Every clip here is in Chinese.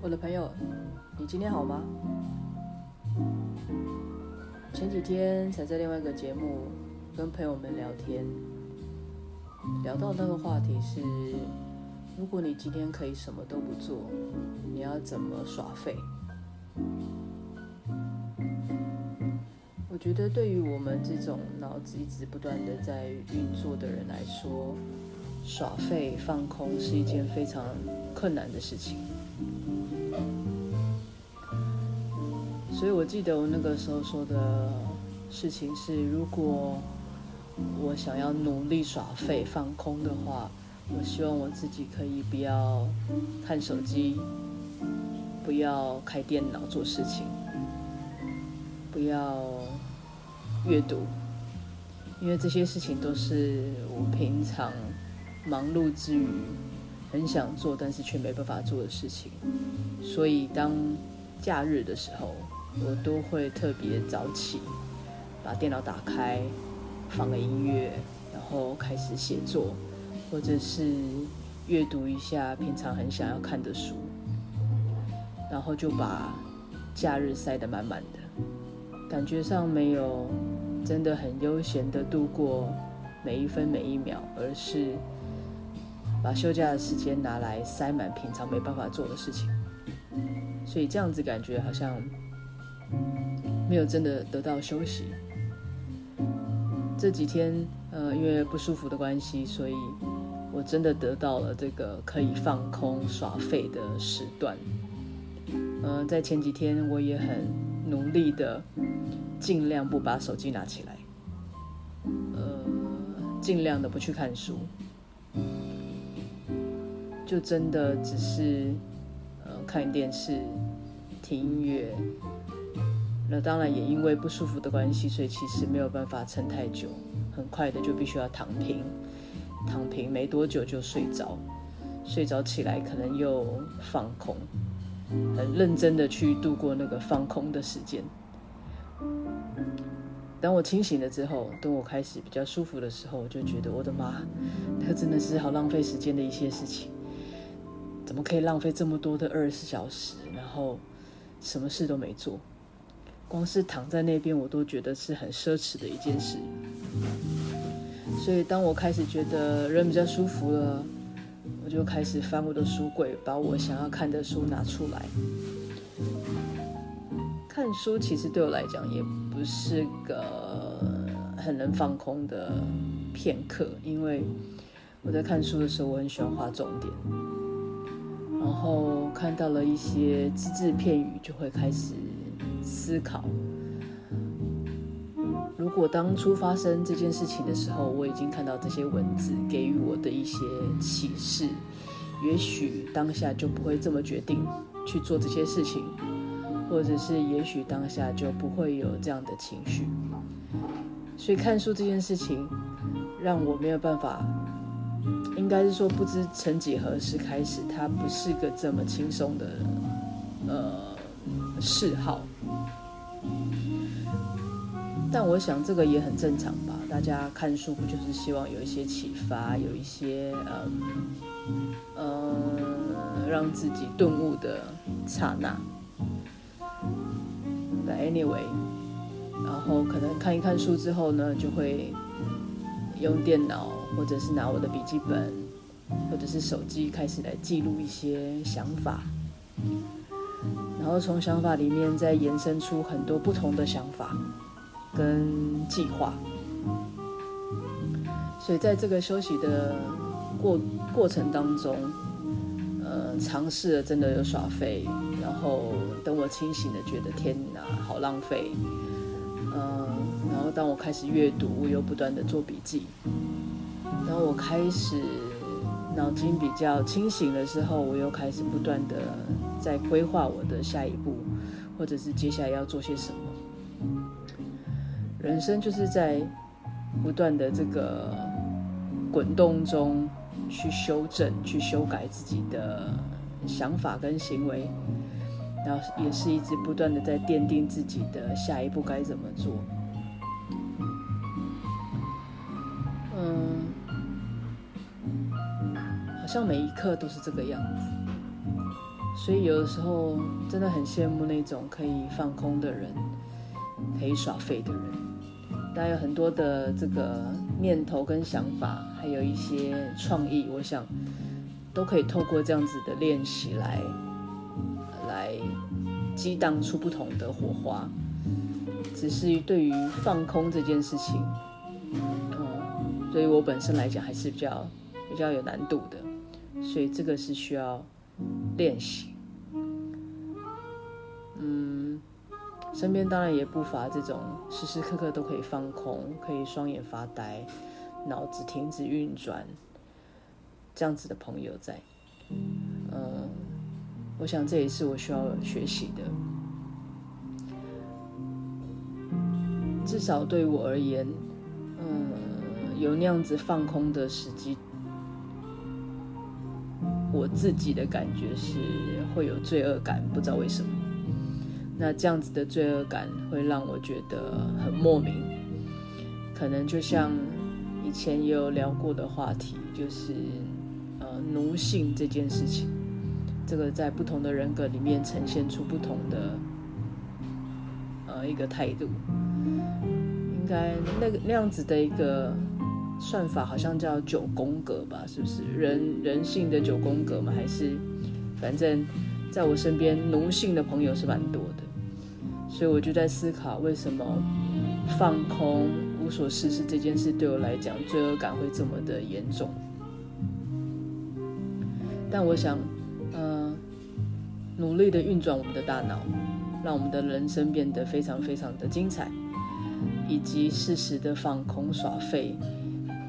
我的朋友，你今天好吗？前几天才在另外一个节目跟朋友们聊天，聊到那个话题是：如果你今天可以什么都不做，你要怎么耍废？我觉得对于我们这种脑子一直不断的在运作的人来说，耍废放空是一件非常困难的事情。所以我记得我那个时候说的事情是：如果我想要努力耍废放空的话，我希望我自己可以不要看手机，不要开电脑做事情，不要阅读，因为这些事情都是我平常忙碌之余很想做，但是却没办法做的事情。所以当假日的时候，我都会特别早起，把电脑打开，放个音乐，然后开始写作，或者是阅读一下平常很想要看的书，然后就把假日塞得满满的，感觉上没有真的很悠闲的度过每一分每一秒，而是把休假的时间拿来塞满平常没办法做的事情，所以这样子感觉好像。没有真的得到休息。这几天，呃，因为不舒服的关系，所以我真的得到了这个可以放空耍废的时段。呃，在前几天，我也很努力的尽量不把手机拿起来，呃，尽量的不去看书，就真的只是呃看电视、听音乐。那当然也因为不舒服的关系，所以其实没有办法撑太久，很快的就必须要躺平，躺平没多久就睡着，睡着起来可能又放空，很认真的去度过那个放空的时间。当我清醒了之后，等我开始比较舒服的时候，我就觉得我的妈，那个真的是好浪费时间的一些事情，怎么可以浪费这么多的二十四小时，然后什么事都没做？光是躺在那边，我都觉得是很奢侈的一件事。所以，当我开始觉得人比较舒服了，我就开始翻我的书柜，把我想要看的书拿出来。看书其实对我来讲也不是个很能放空的片刻，因为我在看书的时候，我很喜欢画重点，然后看到了一些只字片语，就会开始。思考，如果当初发生这件事情的时候，我已经看到这些文字给予我的一些启示，也许当下就不会这么决定去做这些事情，或者是也许当下就不会有这样的情绪。所以看书这件事情，让我没有办法，应该是说不知曾几何时开始，它不是个这么轻松的，呃，嗜好。但我想这个也很正常吧，大家看书不就是希望有一些启发，有一些嗯嗯让自己顿悟的刹那。来 anyway，然后可能看一看书之后呢，就会用电脑或者是拿我的笔记本或者是手机开始来记录一些想法，然后从想法里面再延伸出很多不同的想法。跟计划，所以在这个休息的过过程当中，呃，尝试了真的有耍废，然后等我清醒的觉得天哪，好浪费，嗯、然后当我开始阅读，我又不断的做笔记，当我开始脑筋比较清醒的时候，我又开始不断的在规划我的下一步，或者是接下来要做些什么。人生就是在不断的这个滚动中去修正、去修改自己的想法跟行为，然后也是一直不断的在奠定自己的下一步该怎么做。嗯，好像每一刻都是这个样子，所以有的时候真的很羡慕那种可以放空的人，可以耍废的人。大家有很多的这个念头跟想法，还有一些创意，我想都可以透过这样子的练习来来激荡出不同的火花。只是对于放空这件事情，嗯，对于我本身来讲还是比较比较有难度的，所以这个是需要练习。嗯，身边当然也不乏这种时时刻刻都可以放空，可以双眼发呆，脑子停止运转这样子的朋友在。嗯，我想这也是我需要学习的。至少对我而言，嗯，有那样子放空的时机，我自己的感觉是会有罪恶感，不知道为什么。那这样子的罪恶感会让我觉得很莫名，可能就像以前也有聊过的话题，就是呃奴性这件事情，这个在不同的人格里面呈现出不同的呃一个态度。应该那个那样子的一个算法，好像叫九宫格吧？是不是人人性的九宫格嘛？还是反正在我身边奴性的朋友是蛮多的，所以我就在思考，为什么放空无所事事这件事对我来讲罪恶感会这么的严重？但我想，呃，努力的运转我们的大脑，让我们的人生变得非常非常的精彩。以及适时的放空耍废，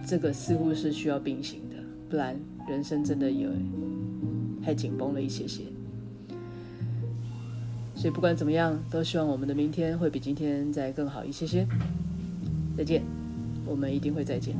这个似乎是需要并行的，不然人生真的有太紧绷了一些些。所以不管怎么样，都希望我们的明天会比今天再更好一些些。再见，我们一定会再见。